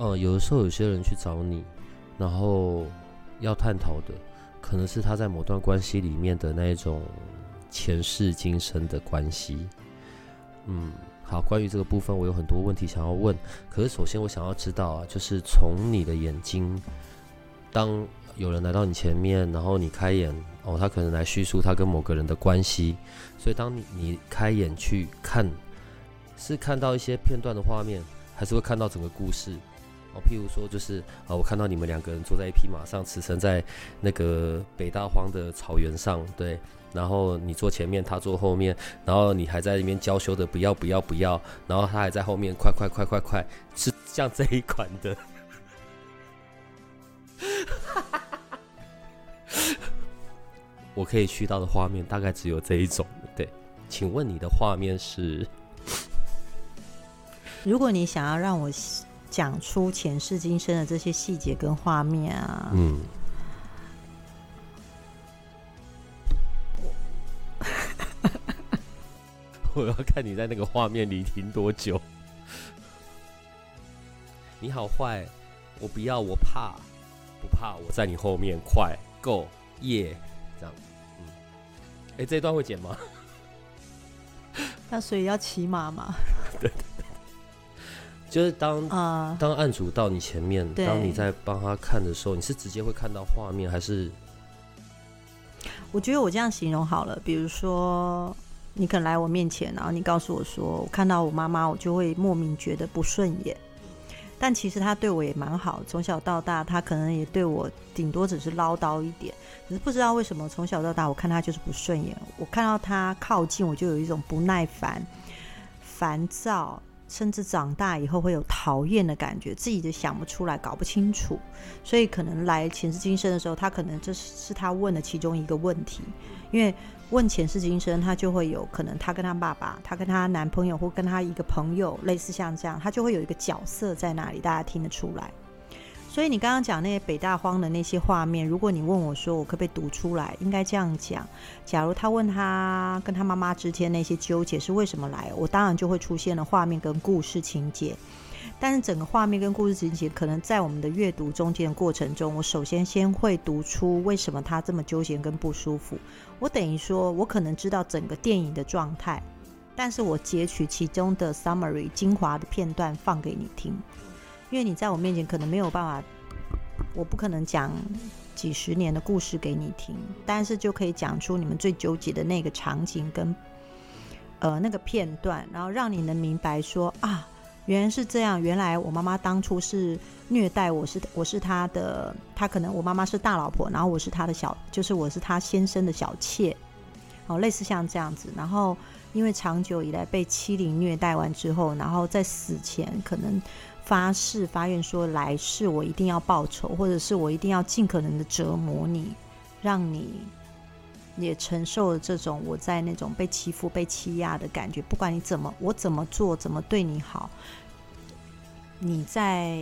呃，有的时候有些人去找你，然后要探讨的，可能是他在某段关系里面的那一种前世今生的关系。嗯，好，关于这个部分，我有很多问题想要问。可是首先我想要知道啊，就是从你的眼睛，当有人来到你前面，然后你开眼，哦，他可能来叙述他跟某个人的关系，所以当你你开眼去看，是看到一些片段的画面，还是会看到整个故事？哦，譬如说，就是啊，我看到你们两个人坐在一匹马上，驰骋在那个北大荒的草原上，对，然后你坐前面，他坐后面，然后你还在那边娇羞的不要不要不要，然后他还在后面快快快快快，是像这一款的，我可以去到的画面大概只有这一种，对，请问你的画面是？如果你想要让我。讲出前世今生的这些细节跟画面啊，嗯，我要看你在那个画面里停多久。你好坏，我不要，我怕，不怕，我在你后面，快，Go，耶，这样，嗯，哎、欸，这一段会剪吗？那所以要骑马吗？对。就是当啊，当案主到你前面，当你在帮他看的时候，你是直接会看到画面，还是？我觉得我这样形容好了，比如说你可能来我面前，然后你告诉我说，我看到我妈妈，我就会莫名觉得不顺眼。但其实他对我也蛮好，从小到大，他可能也对我顶多只是唠叨一点，可是不知道为什么从小到大，我看他就是不顺眼。我看到他靠近，我就有一种不耐烦、烦躁。甚至长大以后会有讨厌的感觉，自己都想不出来，搞不清楚，所以可能来前世今生的时候，他可能这是他问的其中一个问题，因为问前世今生，他就会有可能他跟他爸爸，他跟他男朋友或跟他一个朋友，类似像这样，他就会有一个角色在那里，大家听得出来。所以你刚刚讲那些北大荒的那些画面，如果你问我说我可不可以读出来，应该这样讲：假如他问他跟他妈妈之间那些纠结是为什么来，我当然就会出现了画面跟故事情节。但是整个画面跟故事情节，可能在我们的阅读中间的过程中，我首先先会读出为什么他这么纠结跟不舒服。我等于说我可能知道整个电影的状态，但是我截取其中的 summary 精华的片段放给你听。因为你在我面前可能没有办法，我不可能讲几十年的故事给你听，但是就可以讲出你们最纠结的那个场景跟呃那个片段，然后让你能明白说啊，原来是这样，原来我妈妈当初是虐待我，是我是她的，她可能我妈妈是大老婆，然后我是她的小，就是我是她先生的小妾，哦，类似像这样子，然后因为长久以来被欺凌虐待完之后，然后在死前可能。发誓发愿说，来世我一定要报仇，或者是我一定要尽可能的折磨你，让你也承受了这种我在那种被欺负、被欺压的感觉。不管你怎么，我怎么做，怎么对你好，你在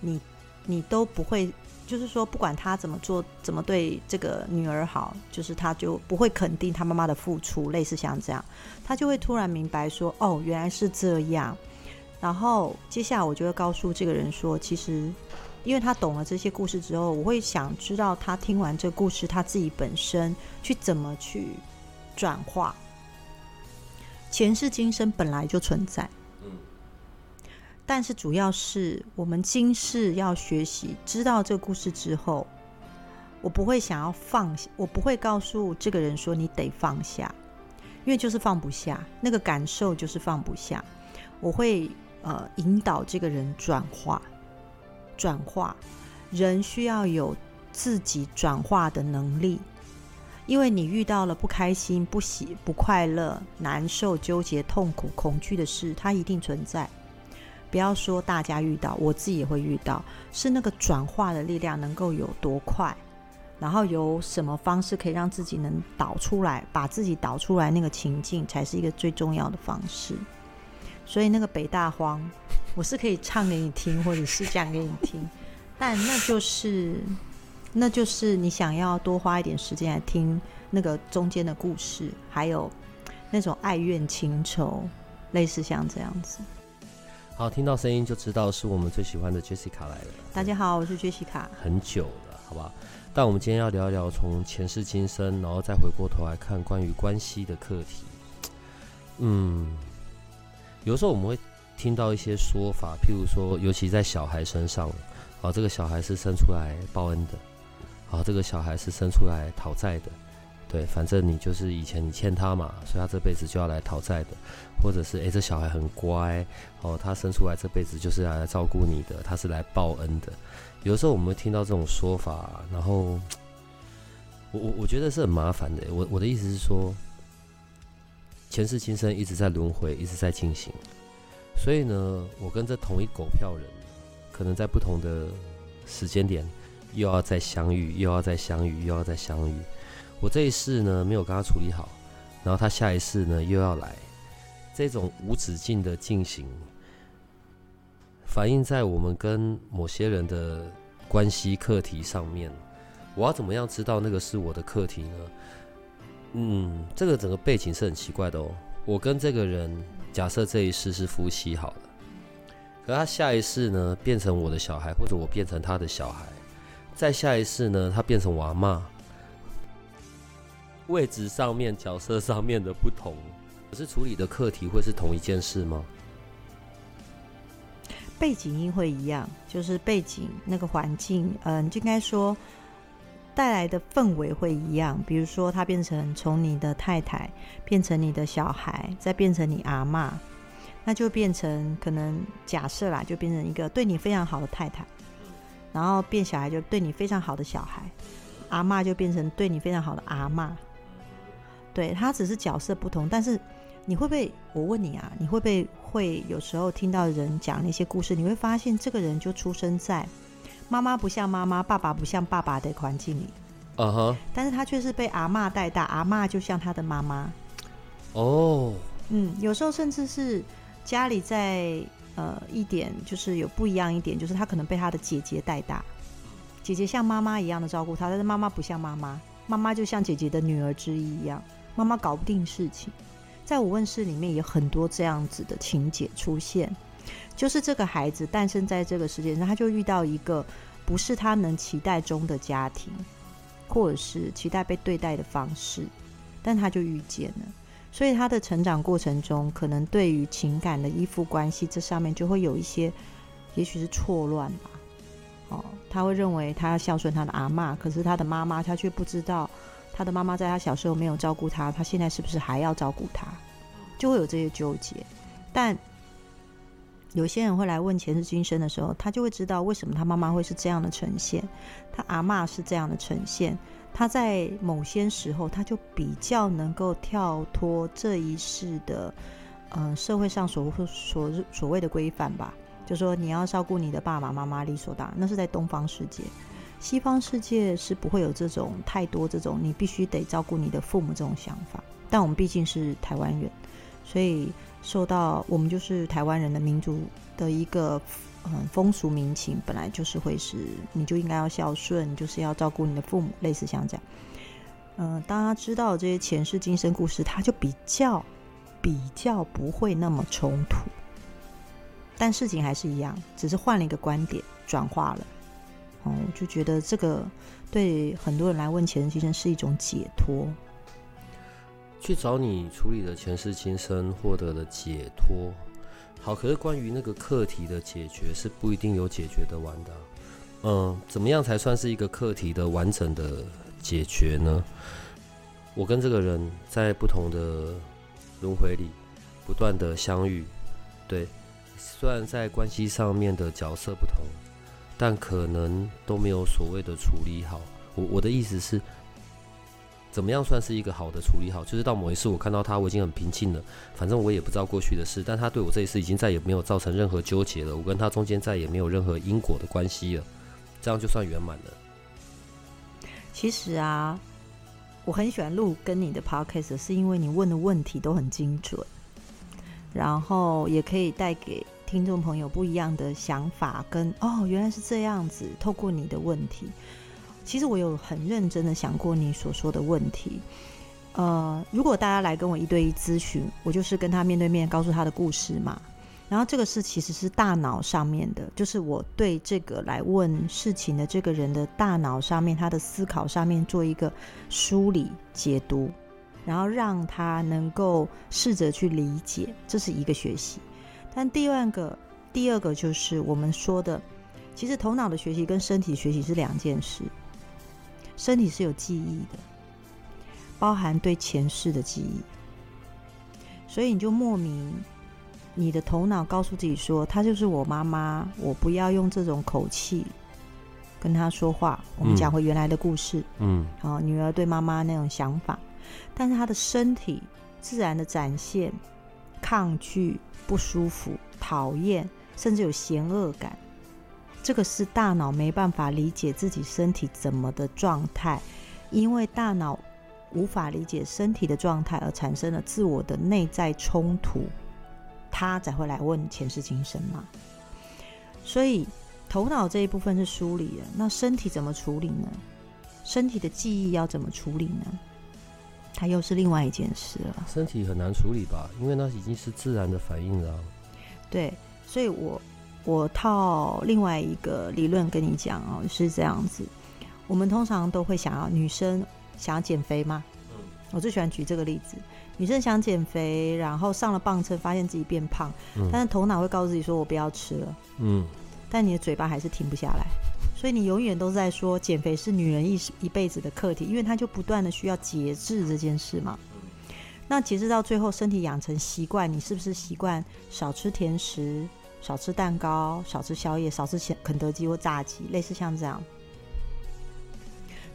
你你都不会，就是说，不管他怎么做，怎么对这个女儿好，就是他就不会肯定他妈妈的付出。类似像这样，他就会突然明白说，哦，原来是这样。然后接下来我就会告诉这个人说，其实，因为他懂了这些故事之后，我会想知道他听完这个故事，他自己本身去怎么去转化。前世今生本来就存在，但是主要是我们今世要学习，知道这个故事之后，我不会想要放下，我不会告诉这个人说你得放下，因为就是放不下，那个感受就是放不下，我会。呃，引导这个人转化，转化，人需要有自己转化的能力，因为你遇到了不开心、不喜、不快乐、难受、纠结、痛苦、恐惧的事，它一定存在。不要说大家遇到，我自己也会遇到，是那个转化的力量能够有多快，然后有什么方式可以让自己能导出来，把自己导出来，那个情境才是一个最重要的方式。所以那个北大荒，我是可以唱给你听，或者是讲给你听，但那就是，那就是你想要多花一点时间来听那个中间的故事，还有那种爱怨情仇，类似像这样子。好，听到声音就知道是我们最喜欢的 Jessica 来了。大家好，我是 Jessica。很久了，好不好？但我们今天要聊一聊从前世今生，然后再回过头来看关于关系的课题。嗯，有时候我们会听到一些说法，譬如说，尤其在小孩身上，啊，这个小孩是生出来报恩的，啊，这个小孩是生出来讨债的。对，反正你就是以前你欠他嘛，所以他这辈子就要来讨债的，或者是诶，这小孩很乖哦，他生出来这辈子就是来照顾你的，他是来报恩的。有时候我们会听到这种说法，然后我我我觉得是很麻烦的。我我的意思是说，前世今生一直在轮回，一直在进行，所以呢，我跟这同一狗票人，可能在不同的时间点又要再相遇，又要再相遇，又要再相遇。我这一世呢没有跟他处理好，然后他下一世呢又要来，这种无止境的进行，反映在我们跟某些人的关系课题上面。我要怎么样知道那个是我的课题呢？嗯，这个整个背景是很奇怪的哦。我跟这个人假设这一世是夫妻好了，可他下一世呢变成我的小孩，或者我变成他的小孩，再下一世呢他变成我阿嬷。位置上面、角色上面的不同，可是处理的课题会是同一件事吗？背景音会一样，就是背景那个环境，嗯，就应该说带来的氛围会一样。比如说，他变成从你的太太变成你的小孩，再变成你阿嬷，那就变成可能假设啦，就变成一个对你非常好的太太，然后变小孩就对你非常好的小孩，阿嬷就变成对你非常好的阿嬷。对，他只是角色不同，但是你会不会？我问你啊，你会不会会有时候听到人讲那些故事？你会发现这个人就出生在妈妈不像妈妈、爸爸不像爸爸的环境里，嗯哼，但是他却是被阿嬷带大，阿嬷就像他的妈妈。哦，嗯，有时候甚至是家里在呃一点就是有不一样一点，就是他可能被他的姐姐带大，姐姐像妈妈一样的照顾他，但是妈妈不像妈妈，妈妈就像姐姐的女儿之一一样。妈妈搞不定事情，在我问室里面有很多这样子的情节出现，就是这个孩子诞生在这个世界上，他就遇到一个不是他能期待中的家庭，或者是期待被对待的方式，但他就遇见了，所以他的成长过程中，可能对于情感的依附关系这上面就会有一些，也许是错乱吧。哦，他会认为他要孝顺他的阿嬷，可是他的妈妈他却不知道。他的妈妈在他小时候没有照顾他，他现在是不是还要照顾他？就会有这些纠结。但有些人会来问前世今生的时候，他就会知道为什么他妈妈会是这样的呈现，他阿嬷是这样的呈现。他在某些时候，他就比较能够跳脱这一世的，呃，社会上所所所谓的规范吧，就说你要照顾你的爸爸妈妈，理所当然，那是在东方世界。西方世界是不会有这种太多这种你必须得照顾你的父母这种想法，但我们毕竟是台湾人，所以受到我们就是台湾人的民族的一个嗯风俗民情，本来就是会是你就应该要孝顺，就是要照顾你的父母，类似像这样。嗯，当他知道这些前世今生故事，他就比较比较不会那么冲突，但事情还是一样，只是换了一个观点，转化了。哦，我就觉得这个对很多人来问前世今生是一种解脱，去找你处理的前世今生获得了解脱。好，可是关于那个课题的解决是不一定有解决的完的。嗯，怎么样才算是一个课题的完整的解决呢？我跟这个人在不同的轮回里不断的相遇，对，虽然在关系上面的角色不同。但可能都没有所谓的处理好。我我的意思是，怎么样算是一个好的处理好？就是到某一次我看到他，我已经很平静了，反正我也不知道过去的事，但他对我这一次已经再也没有造成任何纠结了，我跟他中间再也没有任何因果的关系了，这样就算圆满了。其实啊，我很喜欢录跟你的 podcast，是因为你问的问题都很精准，然后也可以带给听众朋友不一样的想法跟，跟哦，原来是这样子，透过你的问题。其实我有很认真的想过你所说的问题，呃，如果大家来跟我一对一咨询，我就是跟他面对面告诉他的故事嘛。然后这个是其实是大脑上面的，就是我对这个来问事情的这个人的大脑上面，他的思考上面做一个梳理解读，然后让他能够试着去理解，这是一个学习。但第二个，第二个就是我们说的，其实头脑的学习跟身体学习是两件事。身体是有记忆的，包含对前世的记忆，所以你就莫名，你的头脑告诉自己说，她就是我妈妈，我不要用这种口气跟她说话。我们讲回原来的故事，嗯，好，女儿对妈妈那种想法，但是她的身体自然的展现抗拒、不舒服、讨厌，甚至有嫌恶感。这个是大脑没办法理解自己身体怎么的状态，因为大脑无法理解身体的状态而产生了自我的内在冲突，他才会来问前世今生嘛。所以头脑这一部分是梳理了，那身体怎么处理呢？身体的记忆要怎么处理呢？它又是另外一件事了。身体很难处理吧，因为那已经是自然的反应了。对，所以我。我套另外一个理论跟你讲哦，是这样子。我们通常都会想要女生想要减肥吗？嗯，我最喜欢举这个例子。女生想减肥，然后上了磅秤，发现自己变胖，嗯，但是头脑会告诉自己说：“我不要吃了。”嗯，但你的嘴巴还是停不下来，所以你永远都在说减肥是女人一一辈子的课题，因为她就不断的需要节制这件事嘛。那节制到最后，身体养成习惯，你是不是习惯少吃甜食？少吃蛋糕，少吃宵夜，少吃肯德基或炸鸡，类似像这样。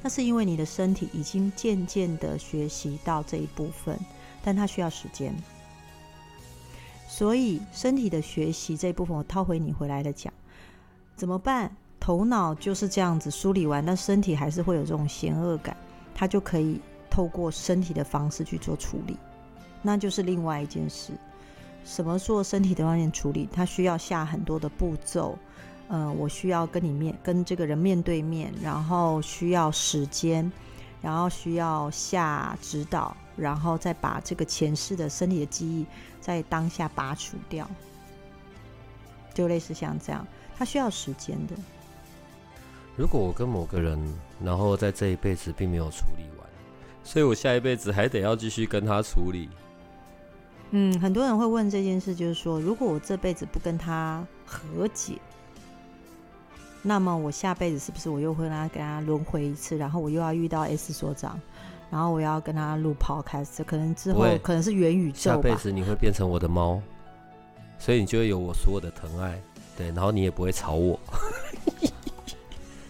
那是因为你的身体已经渐渐的学习到这一部分，但它需要时间。所以身体的学习这一部分，我套回你回来的讲，怎么办？头脑就是这样子梳理完，但身体还是会有这种嫌恶感，它就可以透过身体的方式去做处理，那就是另外一件事。什么做身体的方面处理，它需要下很多的步骤，呃，我需要跟你面跟这个人面对面，然后需要时间，然后需要下指导，然后再把这个前世的身体的记忆在当下拔除掉，就类似像这样，它需要时间的。如果我跟某个人，然后在这一辈子并没有处理完，所以我下一辈子还得要继续跟他处理。嗯，很多人会问这件事，就是说，如果我这辈子不跟他和解，那么我下辈子是不是我又会让他跟他轮回一次，然后我又要遇到 S 所长，然后我要跟他录 Podcast，可能之后可能是元宇宙吧。下辈子你会变成我的猫，所以你就会有我所有的疼爱，对，然后你也不会吵我。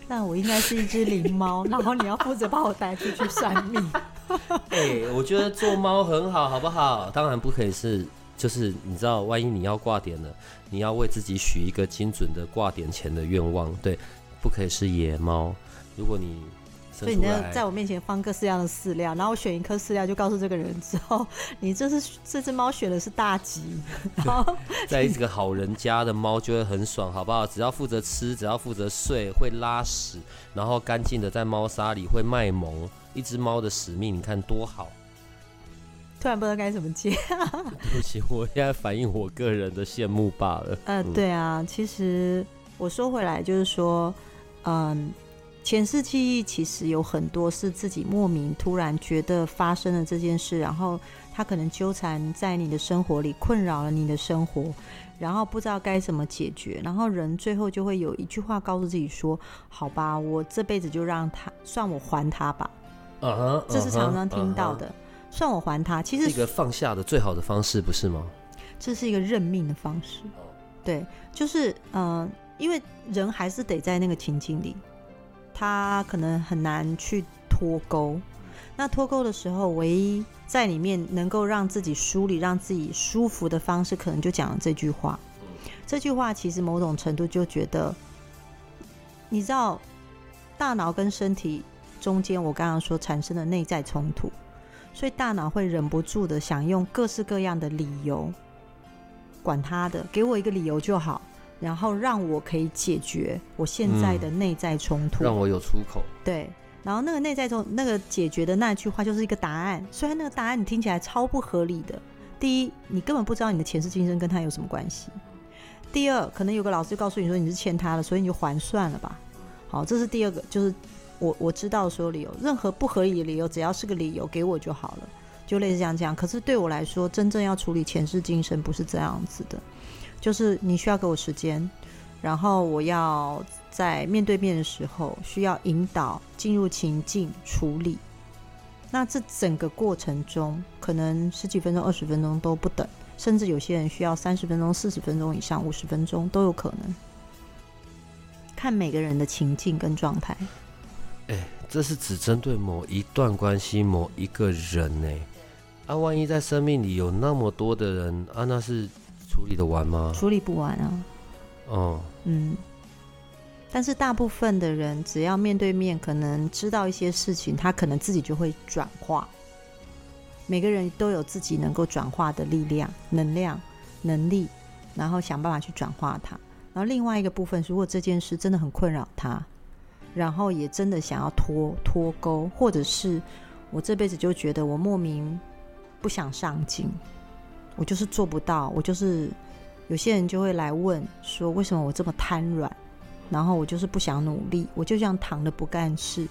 那我应该是一只灵猫，然后你要负责把我带出去算命。对、我觉得做猫很好，好不好？当然不可以是，就是你知道，万一你要挂点了，你要为自己许一个精准的挂点前的愿望，对，不可以是野猫。如果你所以你要在我面前放各式样的饲料，然后我选一颗饲料，就告诉这个人之后，你这是这只猫选的是大吉，然后在一个好人家的猫就会很爽，好不好？只要负责吃，只要负责睡，会拉屎，然后干净的在猫砂里会卖萌，一只猫的使命，你看多好。突然不知道该怎么接，对不起，我现在反映我个人的羡慕罢了。呃，对啊，其实我说回来就是说，嗯。前世记忆其实有很多是自己莫名突然觉得发生了这件事，然后他可能纠缠在你的生活里，困扰了你的生活，然后不知道该怎么解决，然后人最后就会有一句话告诉自己说：“好吧，我这辈子就让他算我还他吧。” uh -huh, uh -huh, 这是常常听到的，uh -huh. 算我还他，其实是一个放下的最好的方式，不是吗？这是一个认命的方式，对，就是嗯、呃，因为人还是得在那个情境里。他可能很难去脱钩，那脱钩的时候，唯一在里面能够让自己梳理、让自己舒服的方式，可能就讲了这句话。这句话其实某种程度就觉得，你知道，大脑跟身体中间，我刚刚说产生的内在冲突，所以大脑会忍不住的想用各式各样的理由，管他的，给我一个理由就好，然后让我可以解决我现在的内在冲突，嗯，让我有出口。对。然后那个内在冲那个解决的那句话就是一个答案，虽然那个答案你听起来超不合理的。第一，你根本不知道你的前世今生跟他有什么关系；第二，可能有个老师告诉你说你是欠他的，所以你就还算了吧。好，这是第二个，就是我我知道所有理由，任何不合理的理由，只要是个理由给我就好了，就类似这样这样。可是对我来说，真正要处理前世今生不是这样子的，就是你需要给我时间，然后我要。在面对面的时候，需要引导进入情境处理。那这整个过程中，可能十几分钟、二十分钟都不等，甚至有些人需要三十分钟、四十分钟以上、五十分钟都有可能。看每个人的情境跟状态。欸，这是只针对某一段关系、某一个人呢？啊，万一在生命里有那么多的人啊，那是处理得完吗？处理不完啊。哦，嗯。但是大部分的人，只要面对面，可能知道一些事情，他可能自己就会转化。每个人都有自己能够转化的力量、能量、能力，然后想办法去转化它。然后另外一个部分，如果这件事真的很困扰他，然后也真的想要脱脱钩，或者是我这辈子就觉得我莫名不想上进，我就是做不到，我就是有些人就会来问说，为什么我这么瘫软？然后我就是不想努力，我就这样躺着不干事。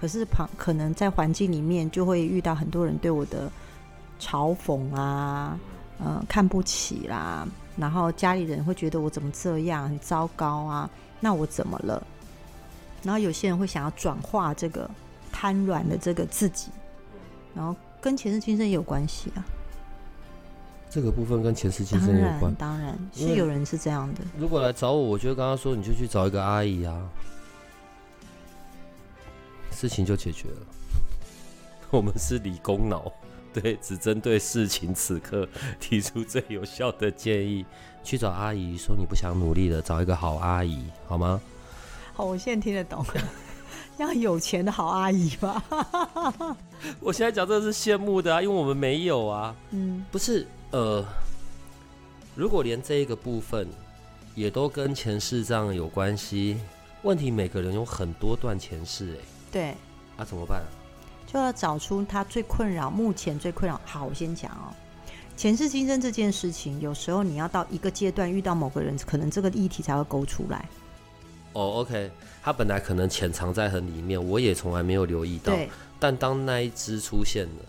可是旁可能在环境里面就会遇到很多人对我的嘲讽啊，呃，看不起啦。然后家里人会觉得我怎么这样，很糟糕啊。那我怎么了？然后有些人会想要转化这个瘫软的这个自己，然后跟前世今生也有关系啊。这个部分跟前世今生有关，当然是有人是这样的。如果来找我，我就刚刚说，你就去找一个阿姨啊，事情就解决了。我们是理工脑，对，只针对事情此刻提出最有效的建议。去找阿姨，说你不想努力了，找一个好阿姨，好吗？好，我现在听得懂了，要有钱的好阿姨吧。我现在讲这是羡慕的啊，因为我们没有啊。嗯，不是。呃，如果连这一个部分也都跟前世这样有关系，问题每个人有很多段前世哎，对，那、啊、怎么办？就要找出他最困扰，目前最困扰。好，我先讲哦，前世今生这件事情，有时候你要到一个阶段遇到某个人，可能这个议题才会勾出来。哦，OK，他本来可能潜藏在很里面，我也从来没有留意到，对但当那一只出现了。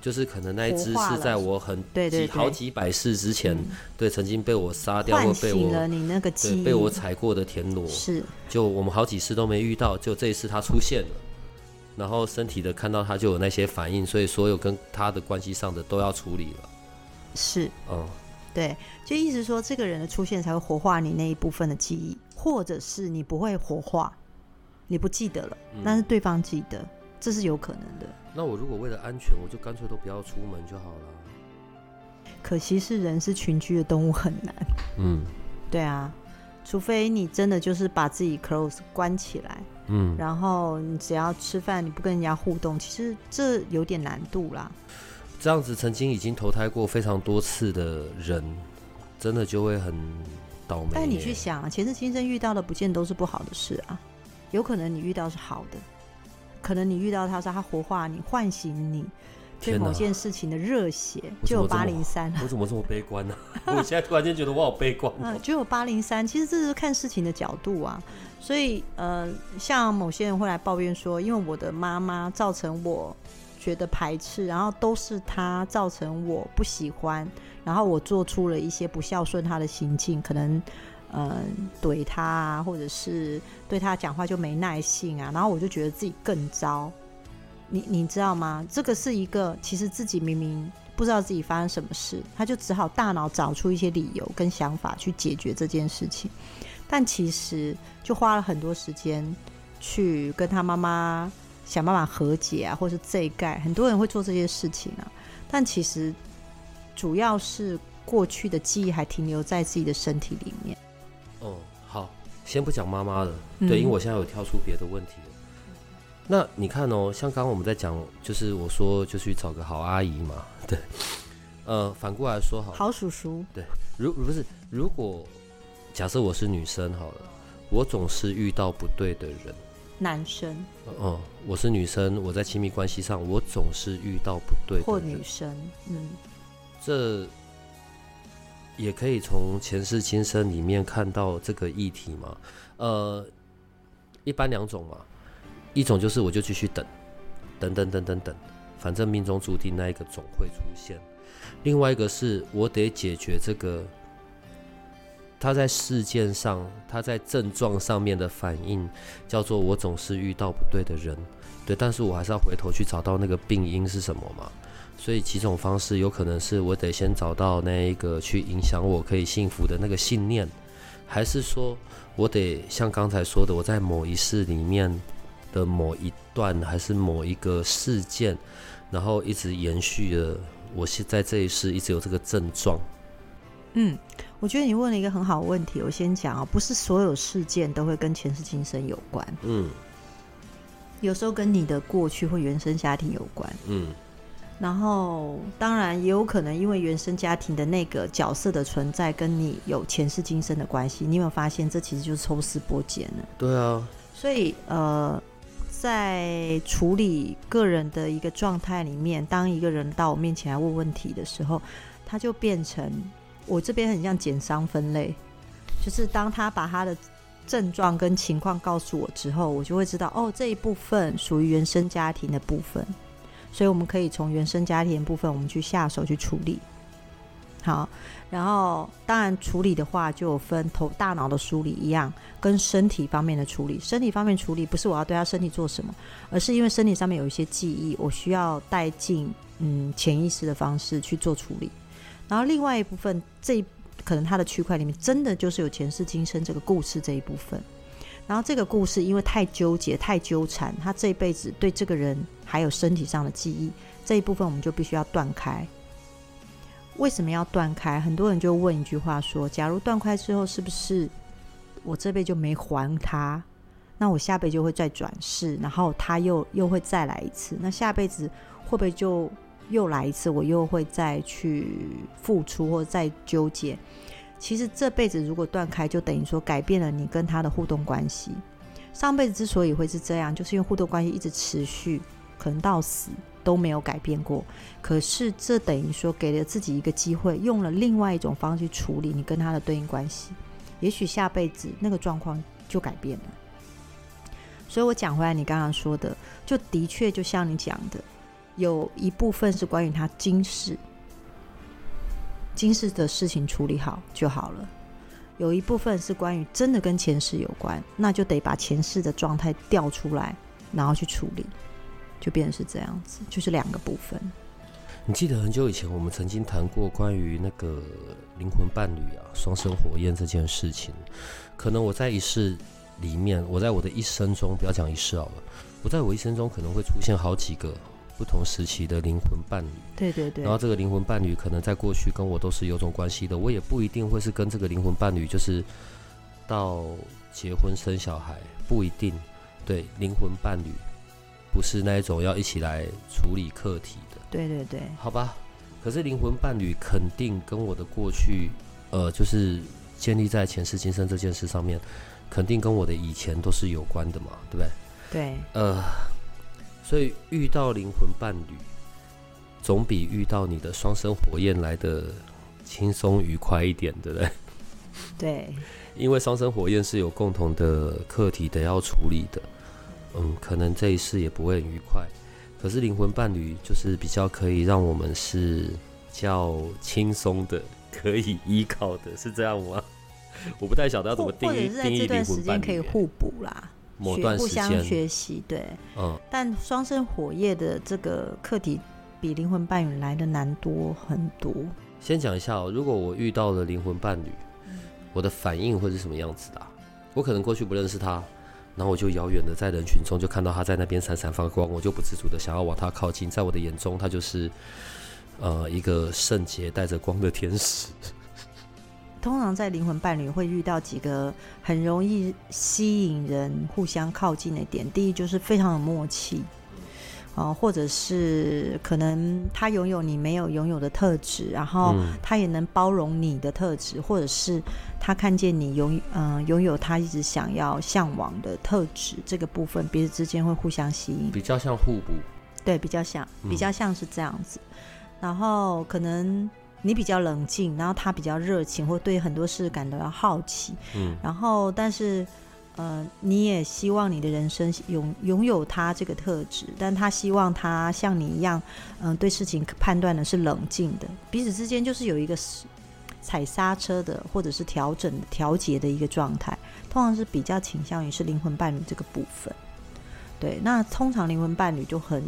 就是可能那一只是在我很几好几百世之前，对，曾经被我杀掉或被我对被我踩过的田螺，是就我们好几次都没遇到，就这一次它出现了，然后身体的看到它就有那些反应，所以所有跟它的关系上的都要处理了。是，嗯，对，就意思说这个人的出现才会活化你那一部分的记忆，或者是你不会活化，你不记得了，但是对方记得，这是有可能的。那我如果为了安全，我就干脆都不要出门就好了。可惜是人是群居的动物，很难。嗯，对啊，除非你真的就是把自己 close 关起来，嗯，然后你只要吃饭，你不跟人家互动，其实这有点难度啦。这样子曾经已经投胎过非常多次的人，真的就会很倒霉。但你去想，前世今生遇到的不见都是不好的事啊，有可能你遇到是好的。可能你遇到他说他活化你，唤醒你对某件事情的热血，就有八零三。我怎么这么悲观呢？我现在突然间觉得我好悲观。嗯，就有八零三。其实这是看事情的角度啊。所以呃，像某些人会来抱怨说，因为我的妈妈造成我觉得排斥，然后都是她造成我不喜欢，然后我做出了一些不孝顺他的行径，可能。嗯，怼他啊，或者是对他讲话就没耐性啊，然后我就觉得自己更糟。你你知道吗？这个是一个其实自己明明不知道自己发生什么事，他就只好大脑找出一些理由跟想法去解决这件事情，但其实就花了很多时间去跟他妈妈想办法和解啊，或是这一盖，很多人会做这些事情啊。但其实主要是过去的记忆还停留在自己的身体里面。哦，好，先不讲妈妈了，对，因为我现在有跳出别的问题那你看哦，像刚刚我们在讲，就是我说就去找个好阿姨嘛，对，呃，反过来说好，好叔叔，对，如不是如果假设我是女生好了，我总是遇到不对的人。男生，哦，我是女生，我在亲密关系上，我总是遇到不对的人。或女生，嗯，这也可以从前世今生里面看到这个议题嘛。呃，一般两种嘛，一种就是我就继续等，等等等等等，反正命中注定那一个总会出现。另外一个是我得解决这个。他在事件上，他在症状上面的反应叫做我总是遇到不对的人，对，但是我还是要回头去找到那个病因是什么嘛。所以几种方式，有可能是我得先找到那一个去影响我可以幸福的那个信念，还是说我得像刚才说的，我在某一世里面的某一段，还是某一个事件，然后一直延续了，我现在这一世一直有这个症状。嗯。我觉得你问了一个很好的问题，我先讲啊，不是所有事件都会跟前世今生有关，嗯，有时候跟你的过去或原生家庭有关，嗯，然后当然也有可能因为原生家庭的那个角色的存在跟你有前世今生的关系，你有没有发现这其实就是抽丝剥茧呢？对啊，所以呃，在处理个人的一个状态里面，当一个人到我面前来问问题的时候，他就变成。我这边很像减伤分类，就是当他把他的症状跟情况告诉我之后，我就会知道哦，这一部分属于原生家庭的部分，所以我们可以从原生家庭部分，我们去下手去处理。好，然后当然处理的话，就分头大脑的梳理一样，跟身体方面的处理。身体方面处理不是我要对他身体做什么，而是因为身体上面有一些记忆，我需要带进嗯潜意识的方式去做处理。然后另外一部分，这可能他的区块里面真的就是有前世今生这个故事这一部分。然后这个故事因为太纠结、太纠缠，他这辈子对这个人还有身体上的记忆这一部分，我们就必须要断开。为什么要断开？很多人就问一句话说：假如断开之后，是不是我这辈就没还他？那我下辈就会再转世，然后他又又会再来一次？那下辈子会不会就？又来一次，我又会再去付出或再纠结。其实这辈子如果断开，就等于说改变了你跟他的互动关系。上辈子之所以会是这样，就是因为互动关系一直持续，可能到死都没有改变过。可是这等于说给了自己一个机会，用了另外一种方式处理你跟他的对应关系。也许下辈子那个状况就改变了。所以我讲回来，你刚刚说的，就的确就像你讲的。有一部分是关于他今世，今世的事情处理好就好了。有一部分是关于真的跟前世有关，那就得把前世的状态调出来，然后去处理，就变成是这样子，就是两个部分。你记得很久以前我们曾经谈过关于那个灵魂伴侣啊、双生火焰这件事情。可能我在一世里面，我在我的一生中，不要讲一世好了，我在我一生中可能会出现好几个。不同时期的灵魂伴侣，对对对，然后这个灵魂伴侣可能在过去跟我都是有种关系的，我也不一定会是跟这个灵魂伴侣就是到结婚生小孩，不一定。对，灵魂伴侣不是那一种要一起来处理课题的，对对对，好吧。可是灵魂伴侣肯定跟我的过去，呃，就是建立在前世今生这件事上面，肯定跟我的以前都是有关的嘛，对不对？对，呃。所以遇到灵魂伴侣，总比遇到你的双生火焰来的轻松愉快一点，对不对？对，因为双生火焰是有共同的课题得要处理的，嗯，可能这一世也不会很愉快。可是灵魂伴侣就是比较可以让我们是较轻松的，可以依靠的，是这样吗？我不太晓得要怎么定义定义灵魂伴侣，可以互补啦。某段时间互相学习，对，嗯，但双生火焰的这个课题比灵魂伴侣来的难多很多。先讲一下哦，如果我遇到了灵魂伴侣，嗯，我的反应会是什么样子的啊？我可能过去不认识他，然后我就遥远的在人群中就看到他在那边闪闪发光，我就不自主的想要往他靠近，在我的眼中，他就是呃一个圣洁带着光的天使。通常在灵魂伴侣会遇到几个很容易吸引人互相靠近的点，第一就是非常有默契，啊，或者是可能他拥有你没有拥有的特质，然后他也能包容你的特质，或者是他看见你拥嗯拥有他一直想要向往的特质，这个部分彼此之间会互相吸引，比较像互补，对，比较像，比较像是这样子，然后可能。你比较冷静，然后他比较热情，或对很多事感到要好奇。嗯，然后但是，呃，你也希望你的人生拥拥有他这个特质，但他希望他像你一样，嗯、呃，对事情判断的是冷静的。彼此之间就是有一个踩刹车的，或者是调整调节的一个状态，通常是比较倾向于是灵魂伴侣这个部分。对，那通常灵魂伴侣就很。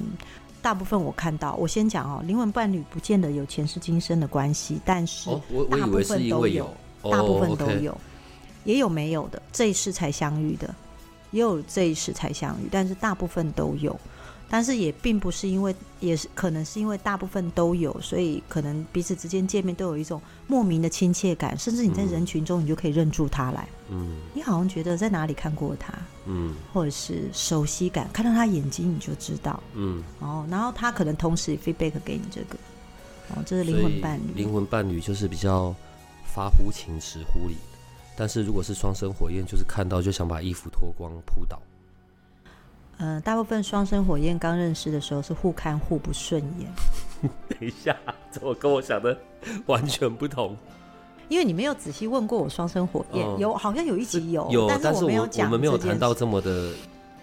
大部分我看到，我先讲哦，灵魂伴侣不见得有前世今生的关系，但是大部分都有，大部分都有，也有没有的，这一世才相遇的，也有这一世才相遇，但是大部分都有。但是也并不是因为，也是可能是因为大部分都有，所以可能彼此之间见面都有一种莫名的亲切感，甚至你在人群中你就可以认出他来。嗯，你好像觉得在哪里看过他，嗯，或者是熟悉感，看到他眼睛你就知道，嗯，哦，然后他可能同时也 feedback 给你这个，哦，这是灵魂伴侣。灵魂伴侣就是比较发乎情直乎理，但是如果是双生火焰，就是看到就想把衣服脱光扑倒。嗯、呃，大部分双生火焰刚认识的时候是互看互不顺眼。等一下，怎么跟我想的完全不同。因为你没有仔细问过我双生火焰，嗯、有好像有一集有，有，但是我没有讲，我们没有谈到这么的。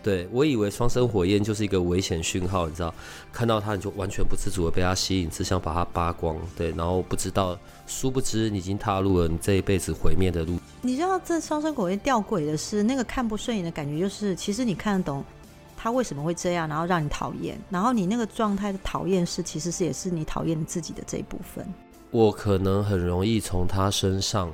对，我以为双生火焰就是一个危险讯号，你知道，看到他你就完全不自主的被他吸引，只想把他扒光。对，然后不知道，殊不知你已经踏入了你这一辈子毁灭的路。你知道这双生火焰吊诡的是那个看不顺眼的感觉，就是其实你看得懂。他为什么会这样？然后让你讨厌，然后你那个状态的讨厌是，其实是也是你讨厌自己的这一部分。我可能很容易从他身上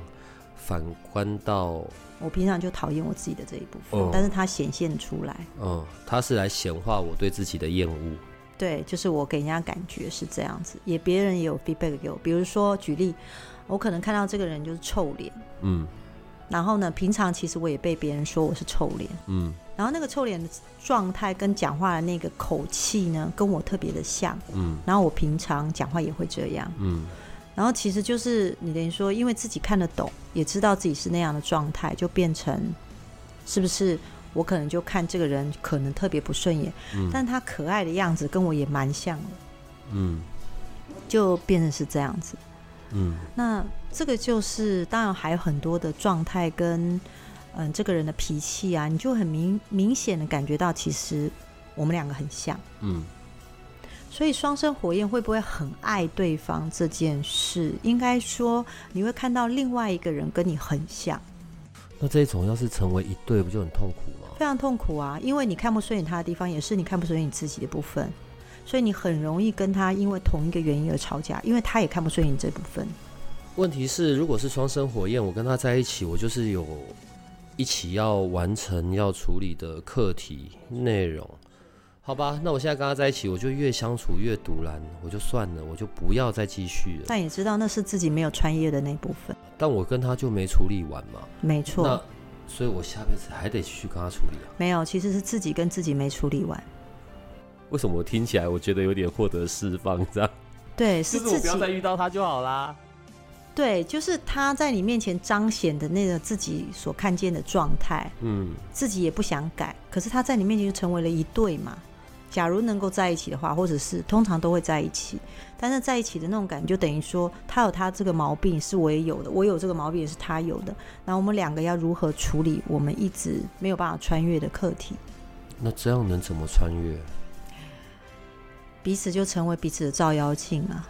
反观到，我平常就讨厌我自己的这一部分，嗯、但是他显现出来。嗯，他是来显化我对自己的厌恶。对，就是我给人家感觉是这样子，也别人也有 feedback 给我，比如说举例，我可能看到这个人就是臭脸，嗯。然后呢，平常其实我也被别人说我是臭脸，嗯，然后那个臭脸的状态跟讲话的那个口气呢，跟我特别的像，嗯，然后我平常讲话也会这样，嗯，然后其实就是你等于说，因为自己看得懂，也知道自己是那样的状态，就变成是不是我可能就看这个人可能特别不顺眼，嗯，但他可爱的样子跟我也蛮像的，嗯，就变成是这样子。嗯，那这个就是当然还有很多的状态跟嗯这个人的脾气啊，你就很明明显的感觉到其实我们两个很像，嗯，所以双生火焰会不会很爱对方这件事，应该说你会看到另外一个人跟你很像。那这一种要是成为一对，不就很痛苦吗？非常痛苦啊，因为你看不顺眼他的地方，也是你看不顺眼你自己的部分。所以你很容易跟他因为同一个原因而吵架，因为他也看不顺眼这部分。问题是，如果是双生火焰，我跟他在一起，我就是有一起要完成要处理的课题内容，好吧？那我现在跟他在一起，我就越相处越堵然，我就算了，我就不要再继续了。但也知道那是自己没有穿越的那部分。但我跟他就没处理完嘛？没错。那所以我下辈子还得继续跟他处理啊？没有，其实是自己跟自己没处理完。为什么我听起来我觉得有点获得释放？这样对，是自己不要再遇到他就好啦。对，就是他在你面前彰显的那个自己所看见的状态，嗯，自己也不想改，可是他在你面前就成为了一对嘛。假如能够在一起的话，或者是通常都会在一起，但是在一起的那种感觉，就等于说他有他这个毛病是我也有的，我有这个毛病也是他有的。那我们两个要如何处理我们一直没有办法穿越的课题？那这样能怎么穿越？彼此就成为彼此的照妖镜啊！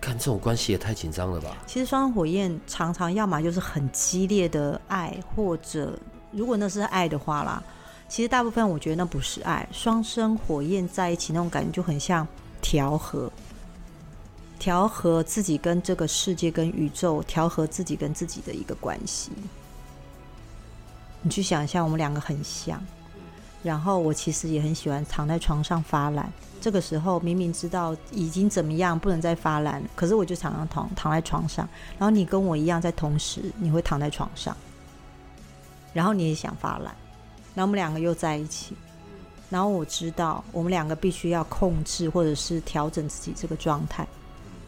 看这种关系也太紧张了吧？其实双火焰常常要么就是很激烈的爱，或者如果那是爱的话啦，其实大部分我觉得那不是爱。双生火焰在一起那种感觉就很像调和，调和自己跟这个世界跟宇宙，调和自己跟自己的一个关系。你去想一下，我们两个很像。然后我其实也很喜欢躺在床上发懒。这个时候明明知道已经怎么样，不能再发懒，可是我就常常躺躺在床上。然后你跟我一样，在同时你会躺在床上，然后你也想发懒，然后我们两个又在一起。然后我知道我们两个必须要控制或者是调整自己这个状态，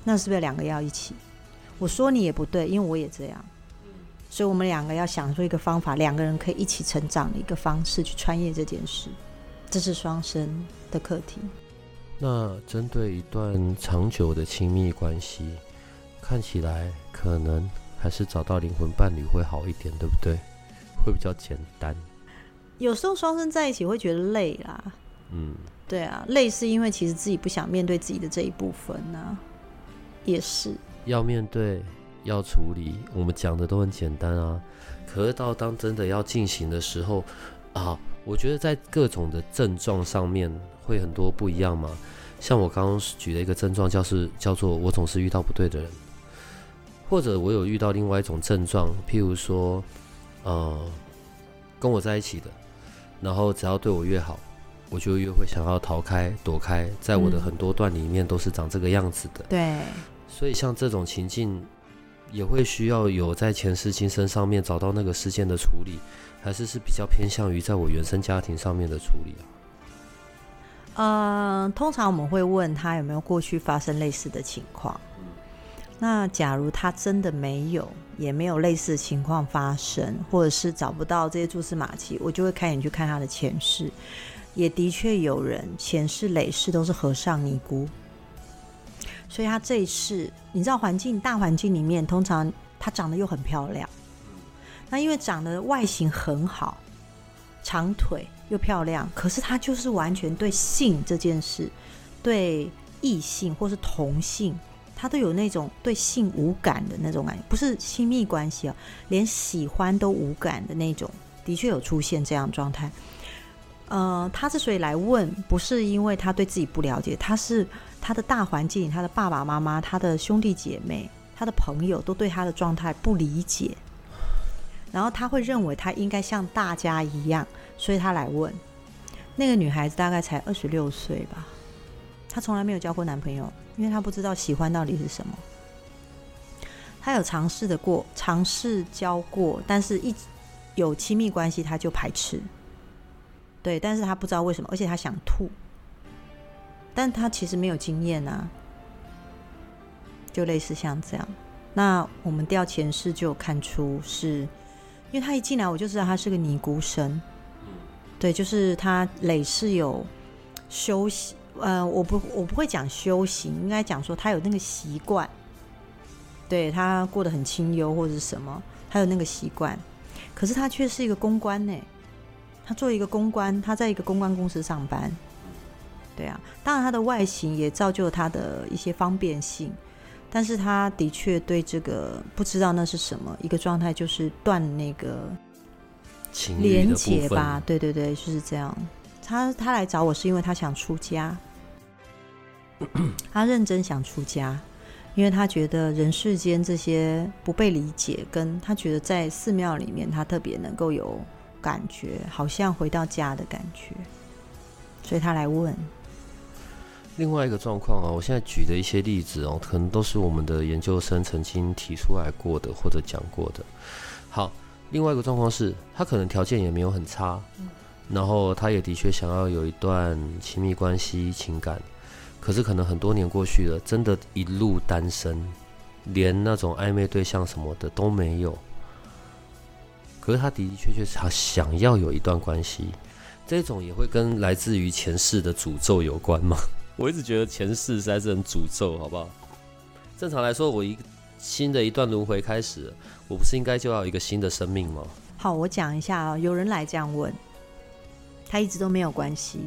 那是不是两个要一起？我说你也不对，因为我也这样。所以我们两个要想出一个方法，两个人可以一起成长的一个方式去穿越这件事，这是双生的课题。那针对一段长久的亲密关系，看起来可能还是找到灵魂伴侣会好一点，对不对？会比较简单。有时候双生在一起会觉得累啦。嗯，对啊，累是因为其实自己不想面对自己的这一部分呢、啊，也是要面对。要处理，我们讲的都很简单啊。可是到当真的要进行的时候啊，我觉得在各种的症状上面会很多不一样嘛。像我刚刚举的一个症状，叫是叫做我总是遇到不对的人，或者我有遇到另外一种症状，譬如说，呃，跟我在一起的，然后只要对我越好，我就越会想要逃开、躲开。在我的很多段里面都是长这个样子的。对，所以像这种情境。也会需要有在前世今生上面找到那个事件的处理，还是是比较偏向于在我原生家庭上面的处理啊？呃，通常我们会问他有没有过去发生类似的情况。那假如他真的没有，也没有类似的情况发生，或者是找不到这些蛛丝马迹，我就会开眼去看他的前世。也的确有人前世累世都是和尚尼姑。所以他这一次，你知道环境大环境里面，通常他长得又很漂亮。那因为长得外形很好，长腿又漂亮，可是他就是完全对性这件事，对异性或是同性，他都有那种对性无感的那种感觉，不是亲密关系哦，连喜欢都无感的那种，的确有出现这样状态。呃，他之所以来问，不是因为他对自己不了解，他是他的大环境，他的爸爸妈妈、他的兄弟姐妹、他的朋友都对他的状态不理解，然后他会认为他应该像大家一样，所以他来问。那个女孩子大概才二十六岁吧，她从来没有交过男朋友，因为她不知道喜欢到底是什么。她有尝试的过，尝试交过，但是一有亲密关系，她就排斥。对，但是他不知道为什么，而且他想吐，但他其实没有经验啊，就类似像这样。那我们调前世就有看出是，因为他一进来我就知道他是个尼姑生，对，就是他累世有修行，呃，我不我不会讲修行，应该讲说他有那个习惯，对，他过得很清幽或者是什么，他有那个习惯，可是他却是一个公关呢。他做一个公关，他在一个公关公司上班，对啊，当然他的外形也造就了他的一些方便性，但是他的确对这个不知道那是什么一个状态，就是断那个连结吧，对对对，就是这样。他他来找我是因为他想出家，他认真想出家，因为他觉得人世间这些不被理解，跟他觉得在寺庙里面他特别能够有。感觉好像回到家的感觉，所以他来问。另外一个状况啊，我现在举的一些例子哦，可能都是我们的研究生曾经提出来过的或者讲过的。好，另外一个状况是他可能条件也没有很差，嗯，然后他也的确想要有一段亲密关系情感，可是可能很多年过去了，真的一路单身，连那种暧昧对象什么的都没有。可是他的的确确是他想要有一段关系，这种也会跟来自于前世的诅咒有关吗？我一直觉得前世实在是很诅咒，好不好？正常来说，我一新的一段轮回开始，我不是应该就要一个新的生命吗？好，我讲一下啊，有人来这样问，他一直都没有关系，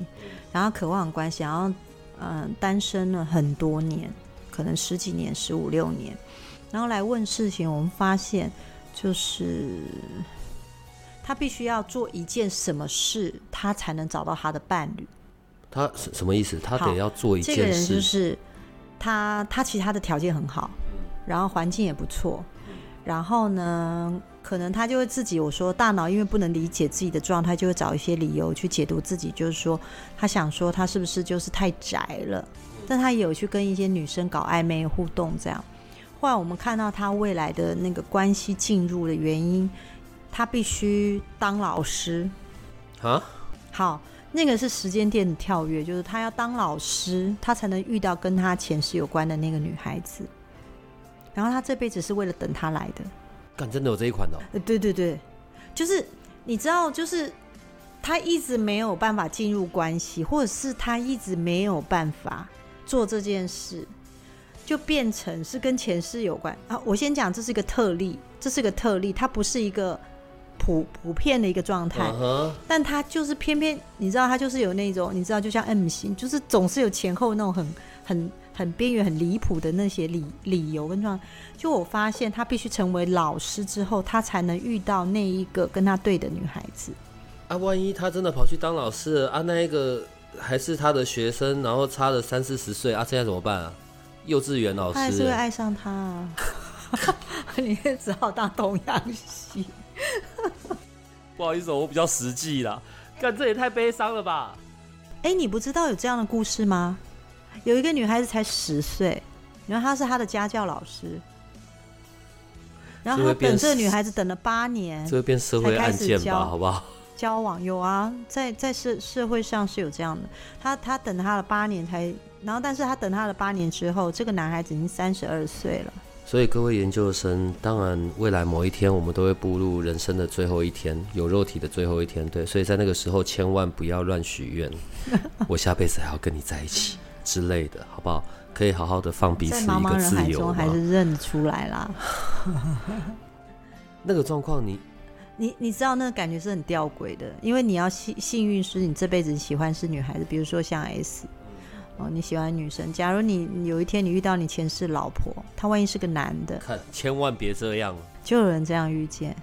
然后渴望关系，然后嗯、单身了很多年，可能十几年、十五六年，然后来问事情，我们发现就是。他必须要做一件什么事，他才能找到他的伴侣。他什什么意思？他得要做一件事。这个人就是他，他其实他的条件很好，然后环境也不错，然后呢，可能他就会自己，我说大脑因为不能理解自己的状态，就会找一些理由去解读自己，就是说他想说他是不是就是太宅了，但他也有去跟一些女生搞暧昧互动这样。后来我们看到他未来的那个关系进入的原因，他必须当老师啊，好。那个是时间点的跳跃，就是他要当老师，他才能遇到跟他前世有关的那个女孩子。然后他这辈子是为了等她来的。干，真的有这一款哦？呃，对对对，就是你知道，就是他一直没有办法进入关系，或者是他一直没有办法做这件事，就变成是跟前世有关啊。我先讲，这是一个特例，这是个特例，它不是一个。普普遍的一个状态，uh huh. 但他就是偏偏，你知道，他就是有那种，你知道，就像 M 型，就是总是有前后那种很很很边缘、很离谱的那些理理由跟状态。就我发现，他必须成为老师之后，他才能遇到那一个跟他对的女孩子。啊，万一他真的跑去当老师了啊，那一个还是他的学生，然后差了三四十岁啊，现在怎么办啊？幼稚园老师，他还是会爱上他啊，你也只好当童养媳。不好意思，我比较实际啦。干，这也太悲伤了吧？哎、欸，你不知道有这样的故事吗？有一个女孩子才十岁，然后她是她的家教老师，然后她等这个女孩子等了八年，这会变社会案件吧？好不好？交往有啊，在在社社会上是有这样的。她她等她了八年才，然后但是她等她了八年之后，这个男孩子已经三十二岁了。所以各位研究生，当然未来某一天我们都会步入人生的最后一天，有肉体的最后一天，对。所以在那个时候，千万不要乱许愿，我下辈子还要跟你在一起之类的，好不好？可以好好的放彼此一个自由还是认出来啦。那个状况，你你你知道那个感觉是很吊诡的，因为你要幸幸运是你这辈子喜欢是女孩子，比如说像 S。哦，你喜欢女生。假如你有一天你遇到你前世老婆，她万一是个男的，看千万别这样，就有人这样遇见。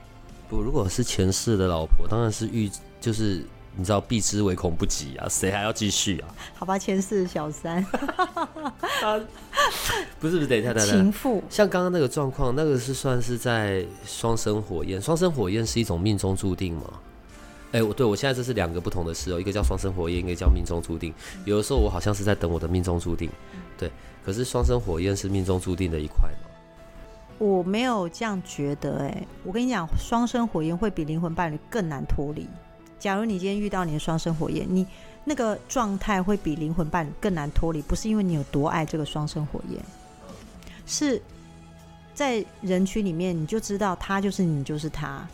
不，如果是前世的老婆，当然是遇，就是你知道，避之唯恐不及啊，谁还要继续啊？好吧，前世的小三，不是不是，等一下，等一下，情妇。像刚刚那个状况，那个是算是在双生火焰，双生火焰是一种命中注定吗？哎，我对我现在这是两个不同的事哦，一个叫双生火焰，一个叫命中注定。有的时候我好像是在等我的命中注定，对。可是双生火焰是命中注定的一块吗？我没有这样觉得，哎，我跟你讲，双生火焰会比灵魂伴侣更难脱离。假如你今天遇到你的双生火焰，你那个状态会比灵魂伴侣更难脱离，不是因为你有多爱这个双生火焰，是在人群里面你就知道他就是你，就是他，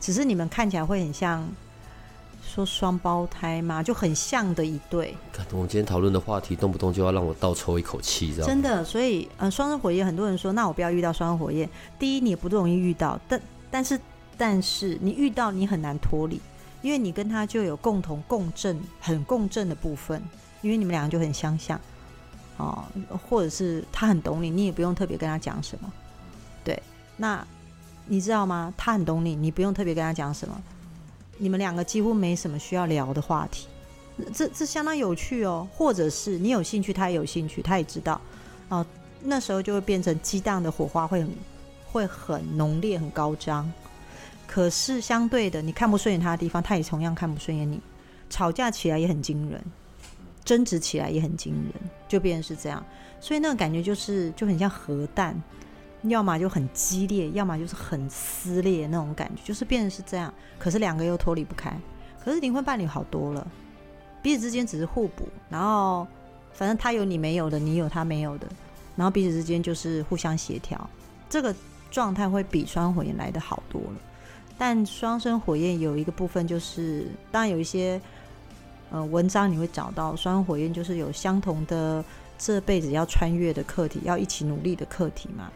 只是你们看起来会很像。说双胞胎吗？就很像的一对。我们今天讨论的话题，动不动就要让我倒抽一口气，知道吗？真的，所以，呃，双生火焰，很多人说，那我不要遇到双生火焰。第一，你也不容易遇到，但但是但是你遇到，你很难脱离，因为你跟他就有共同共振，很共振的部分，因为你们两个就很相像，哦，或者是他很懂你，你也不用特别跟他讲什么。对，那你知道吗？他很懂你，你不用特别跟他讲什么。你们两个几乎没什么需要聊的话题，这这相当有趣哦。或者是你有兴趣，他也有兴趣，他也知道，哦，那时候就会变成激荡的火花会很会很浓烈、很高涨。可是相对的，你看不顺眼他的地方，他也同样看不顺眼你。吵架起来也很惊人，争执起来也很惊人，就变成是这样。所以那个感觉就是就很像核弹。要么就很激烈，要么就是很撕裂那种感觉，就是变成是这样。可是两个又脱离不开。可是灵魂伴侣好多了，彼此之间只是互补，然后反正他有你没有的，你有他没有的，然后彼此之间就是互相协调。这个状态会比双火焰来的好多了。但双生火焰有一个部分就是，当然有一些呃文章你会找到双火焰就是有相同的这辈子要穿越的课题，要一起努力的课题嘛。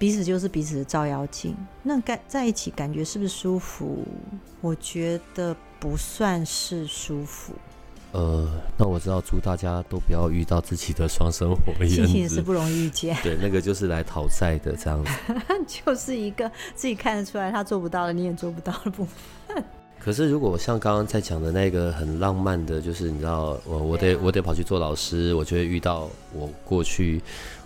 彼此就是彼此的照妖镜，那感在一起感觉是不是舒服？我觉得不算是舒服。呃，那我知道，祝大家都不要遇到自己的双生火焰，心情也是不容易遇见。对，那个就是来讨债的这样子，就是一个自己看得出来他做不到的，你也做不到的部分。可是如果像刚刚在讲的那个很浪漫的，就是你知道，我我得我得跑去做老师，我就会遇到我过去。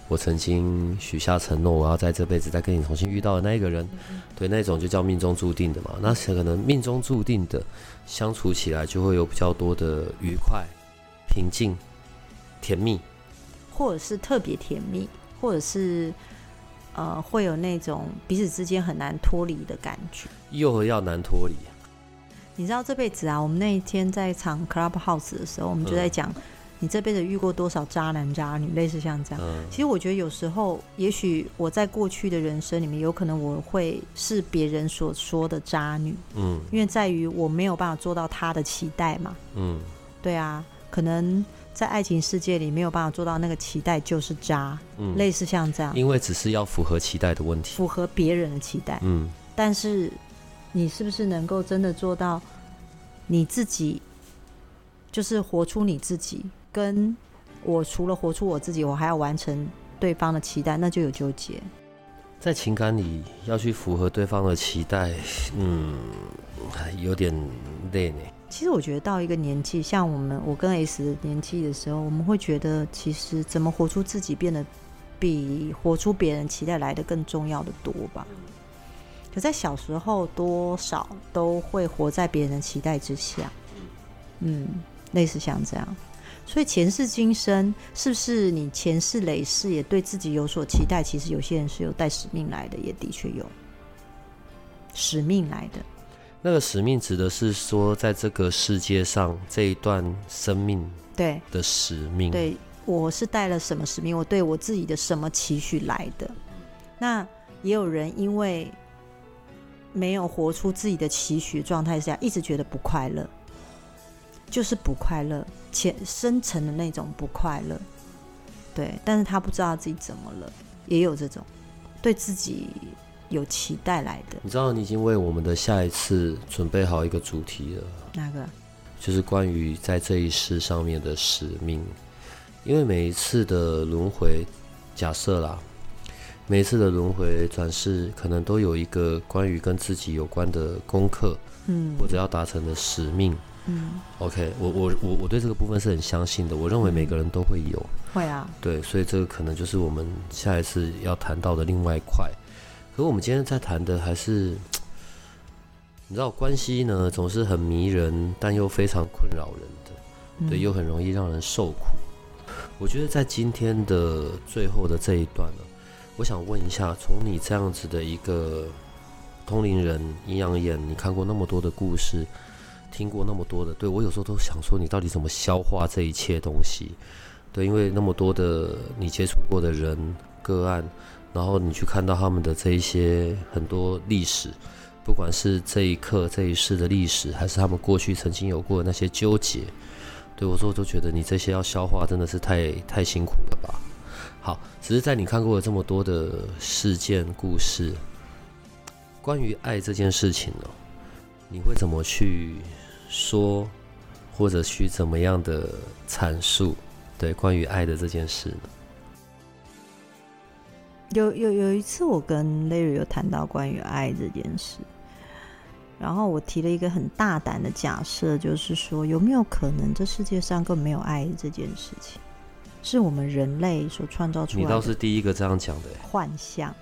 我曾经许下承诺，我要在这辈子再跟你重新遇到的那一个人，嗯、对，那种就叫命中注定的嘛。那可能命中注定的相处起来就会有比较多的愉快、平静、甜蜜，或者是特别甜蜜，或者是呃会有那种彼此之间很难脱离的感觉，又要难脱离。你知道这辈子啊，我们那一天在场 Clubhouse 的时候，我们就在讲。嗯你这辈子遇过多少渣男渣女？类似像这样，嗯、其实我觉得有时候，也许我在过去的人生里面，有可能我会是别人所说的渣女，嗯，因为在于我没有办法做到他的期待嘛，嗯，对啊，可能在爱情世界里没有办法做到那个期待就是渣，嗯，类似像这样，因为只是要符合期待的问题，符合别人的期待，嗯，但是你是不是能够真的做到你自己，就是活出你自己？跟我除了活出我自己，我还要完成对方的期待，那就有纠结。在情感里要去符合对方的期待，嗯，有点累呢。其实我觉得到一个年纪，像我们我跟 S 年纪的时候，我们会觉得其实怎么活出自己，变得比活出别人期待来的更重要的多吧。可在小时候，多少都会活在别人的期待之下，嗯，类似像这样。所以前世今生，是不是你前世累世也对自己有所期待？其实有些人是有带使命来的，也的确有使命来的。那个使命指的是说，在这个世界上这一段生命对的使命。对，对我是带了什么使命？我对我自己的什么期许来的？那也有人因为没有活出自己的期许状态下，一直觉得不快乐。就是不快乐，浅深层的那种不快乐，对，但是他不知道自己怎么了，也有这种对自己有期待来的。你知道，你已经为我们的下一次准备好一个主题了。哪个？就是关于在这一世上面的使命，因为每一次的轮回，假设啦，每一次的轮回转世，可能都有一个关于跟自己有关的功课，嗯，或者要达成的使命。嗯，OK，我我我我对这个部分是很相信的。我认为每个人都会有，会啊，对，所以这个可能就是我们下一次要谈到的另外一块。可是我们今天在谈的还是，你知道，关系呢总是很迷人，但又非常困扰人的，对，又很容易让人受苦。我觉得在今天的最后的这一段呢，我想问一下，从你这样子的一个通灵人、阴阳眼，你看过那么多的故事。听过那么多的，对，我有时候都想说，你到底怎么消化这一切东西？对，因为那么多的你接触过的人个案，然后你去看到他们的这一些很多历史，不管是这一刻这一世的历史，还是他们过去曾经有过的那些纠结，对我说，我都觉得你这些要消化真的是太太辛苦了吧？好，只是在你看过了这么多的事件故事，关于爱这件事情呢，你会怎么去？说，或者去怎么样的阐述，对关于爱的这件事呢？有有有一次，我跟 Larry 有谈到关于爱这件事，然后我提了一个很大胆的假设，就是说有没有可能这世界上根本没有爱这件事情，是我们人类所创造出来的？你倒是第一个这样讲的幻象。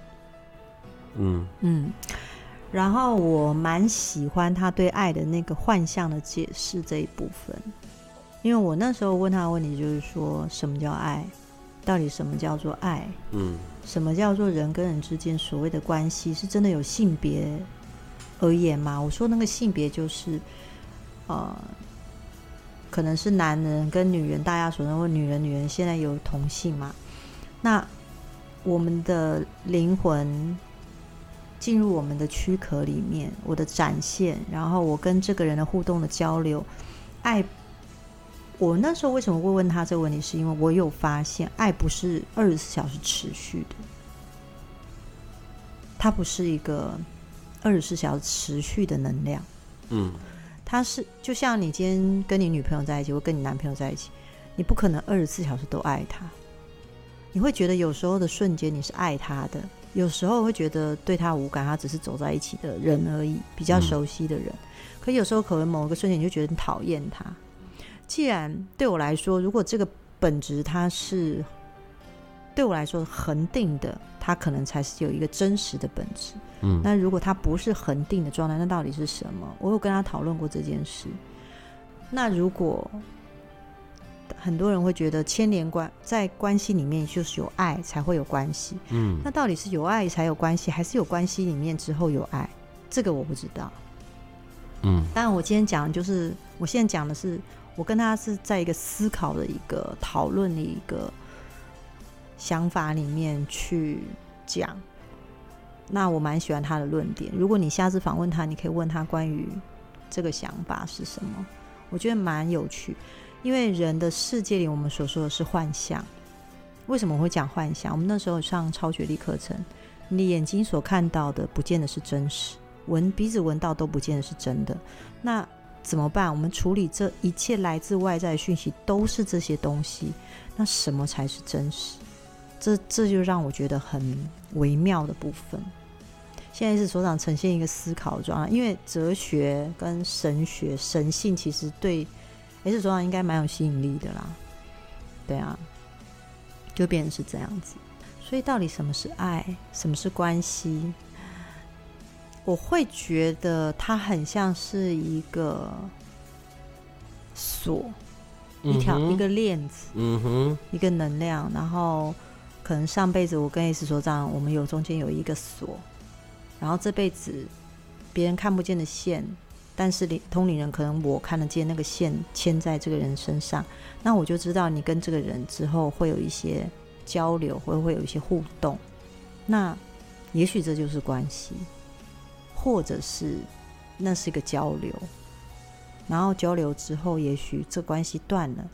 嗯嗯。然后我蛮喜欢他对爱的那个幻象的解释这一部分，因为我那时候问他的问题就是说，什么叫爱？到底什么叫做爱？嗯，什么叫做人跟人之间所谓的关系是真的有性别而言吗？我说那个性别就是，呃，可能是男人跟女人，大家所认为女人女人现在有同性嘛？那我们的灵魂。进入我们的躯壳里面，我的展现，然后我跟这个人的互动的交流，爱。我那时候为什么会问他这个问题？是因为我有发现，爱不是二十四小时持续的，它不是一个二十四小时持续的能量。嗯，它是就像你今天跟你女朋友在一起，或跟你男朋友在一起，你不可能二十四小时都爱他，你会觉得有时候的瞬间你是爱他的。有时候会觉得对他无感，他只是走在一起的人而已，比较熟悉的人。嗯、可有时候可能某个瞬间你就觉得很讨厌他。既然对我来说，如果这个本质它是对我来说，恒定的，它可能才是有一个真实的本质。嗯，那如果它不是恒定的状态，那到底是什么？我有跟他讨论过这件事。那如果很多人会觉得牵连关在关系里面就是有爱才会有关系，嗯，那到底是有爱才有关系，还是有关系里面之后有爱？这个我不知道。嗯，当然我今天讲的就是，我现在讲的是，我跟他是在一个思考的一个讨论的一个。想法里面去讲，那我蛮喜欢他的论点。如果你下次访问他，你可以问他关于这个想法是什么，我觉得蛮有趣。因为人的世界里，我们所说的是幻象。为什么我会讲幻象？我们那时候上超觉力课程，你眼睛所看到的，不见得是真实；闻鼻子闻到都不见得是真的。那怎么办？我们处理这一切来自外在讯息，都是这些东西。那什么才是真实？这这就让我觉得很微妙的部分。现在是所长呈现一个思考状态，因为哲学跟神学、神性其实对 S 所长应该蛮有吸引力的啦。对啊，就变成是这样子。所以到底什么是爱？什么是关系？我会觉得它很像是一个锁，一条、嗯、一个链子，嗯哼，一个能量，然后。可能上辈子我跟 S 所长，我们有中间有一个锁，然后这辈子别人看不见的线，但是灵通灵人可能我看得见那个线牵在这个人身上，那我就知道你跟这个人之后会有一些交流，会会有一些互动，那也许这就是关系，或者是那是一个交流，然后交流之后，也许这关系断了。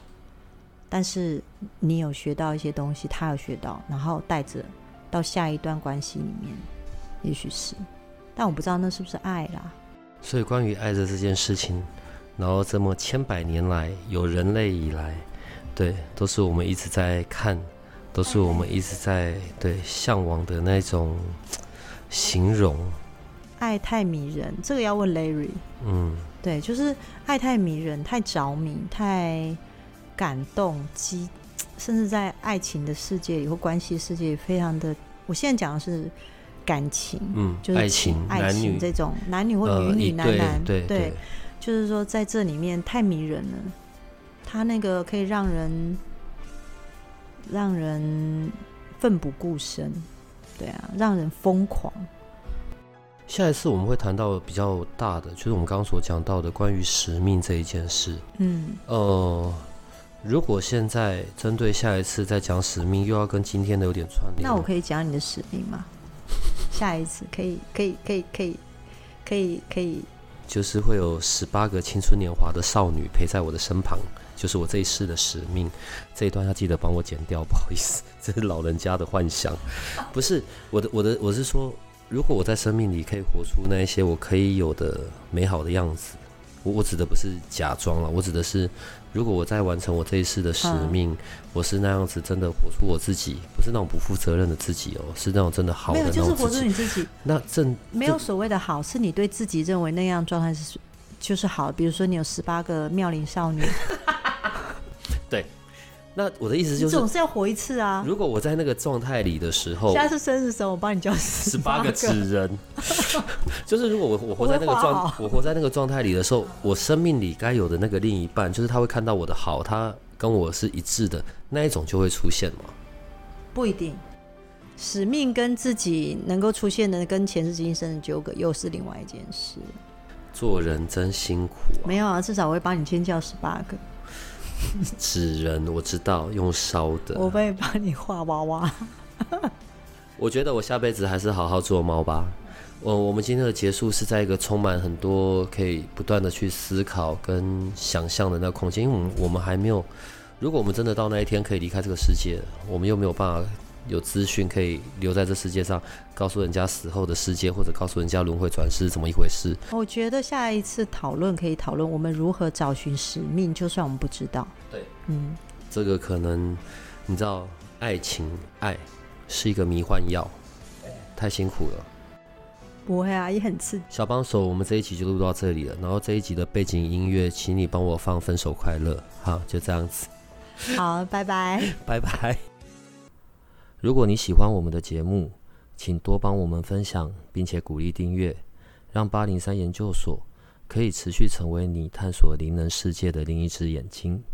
但是你有学到一些东西，他有学到，然后带着到下一段关系里面，也许是，但我不知道那是不是爱啦。所以关于爱的这件事情，然后这么千百年来有人类以来，对，都是我们一直在看，都是我们一直在对向往的那种形容。爱太迷人，这个要问 Larry。嗯，对，就是爱太迷人，太着迷，太。感动、激，甚至在爱情的世界里或关系世界，非常的。我现在讲的是感情，嗯，就是爱情、爱情这种男女或女女、男男，对对，就是说在这里面太迷人了。他那个可以让人让人奋不顾身，对啊，让人疯狂。下一次我们会谈到比较大的，就是我们刚刚所讲到的关于使命这一件事。嗯，呃。如果现在针对下一次再讲使命，又要跟今天的有点串联，那我可以讲你的使命吗？下一次可以，可以，可以，可以，可以，可以，就是会有十八个青春年华的少女陪在我的身旁，就是我这一世的使命。这一段要记得帮我剪掉，不好意思，这是老人家的幻想，不是我的，我的，我是说，如果我在生命里可以活出那一些我可以有的美好的样子，我我指的不是假装了，我指的是。如果我在完成我这一世的使命，嗯、我是那样子真的活出我自己，不是那种不负责任的自己哦，是那种真的好的那种自己。没有，就是活出你自己。那正没有所谓的好，是你对自己认为那样状态是就是好。比如说你有十八个妙龄少女。对。那我的意思就是，总是要活一次啊！如果我在那个状态里的时候，现在是生日的时候，我帮你叫十八个纸人。就是如果我我活在那个状，我活在那个状态里的时候，我生命里该有的那个另一半，就是他会看到我的好，他跟我是一致的那一种就会出现吗？不一定，使命跟自己能够出现的跟前世今生的纠葛又是另外一件事。做人真辛苦啊！没有啊，至少我会帮你尖叫十八个。纸人我知道用烧的，我会帮你画娃娃。我觉得我下辈子还是好好做猫吧。我我们今天的结束是在一个充满很多可以不断的去思考跟想象的那个空间，因为我们我们还没有，如果我们真的到那一天可以离开这个世界，我们又没有办法。有资讯可以留在这世界上，告诉人家死后的世界，或者告诉人家轮回转世是怎么一回事。我觉得下一次讨论可以讨论我们如何找寻使命，就算我们不知道。对，嗯，这个可能你知道，爱情爱是一个迷幻药，太辛苦了。不会啊，也很刺激。小帮手，我们这一集就录到这里了。然后这一集的背景音乐，请你帮我放《分手快乐》。好，就这样子。好，拜拜，拜拜。如果你喜欢我们的节目，请多帮我们分享，并且鼓励订阅，让八零三研究所可以持续成为你探索灵能世界的另一只眼睛。